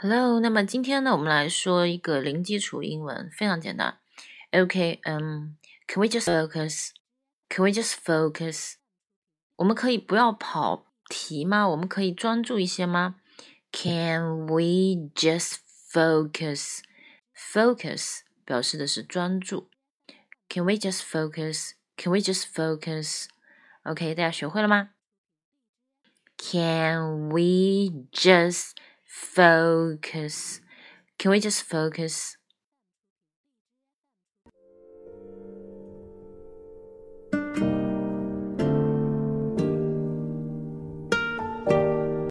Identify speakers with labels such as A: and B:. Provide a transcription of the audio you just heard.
A: Hello，那么今天呢，我们来说一个零基础英文，非常简单。OK，嗯，Can we just focus？Can we just focus？我们可以不要跑题吗？我们可以专注一些吗？Can we just focus？Focus 表示的是专注。Can we just focus？Can we just focus？OK，大家学会了吗？Can we just focus? Can we just focus?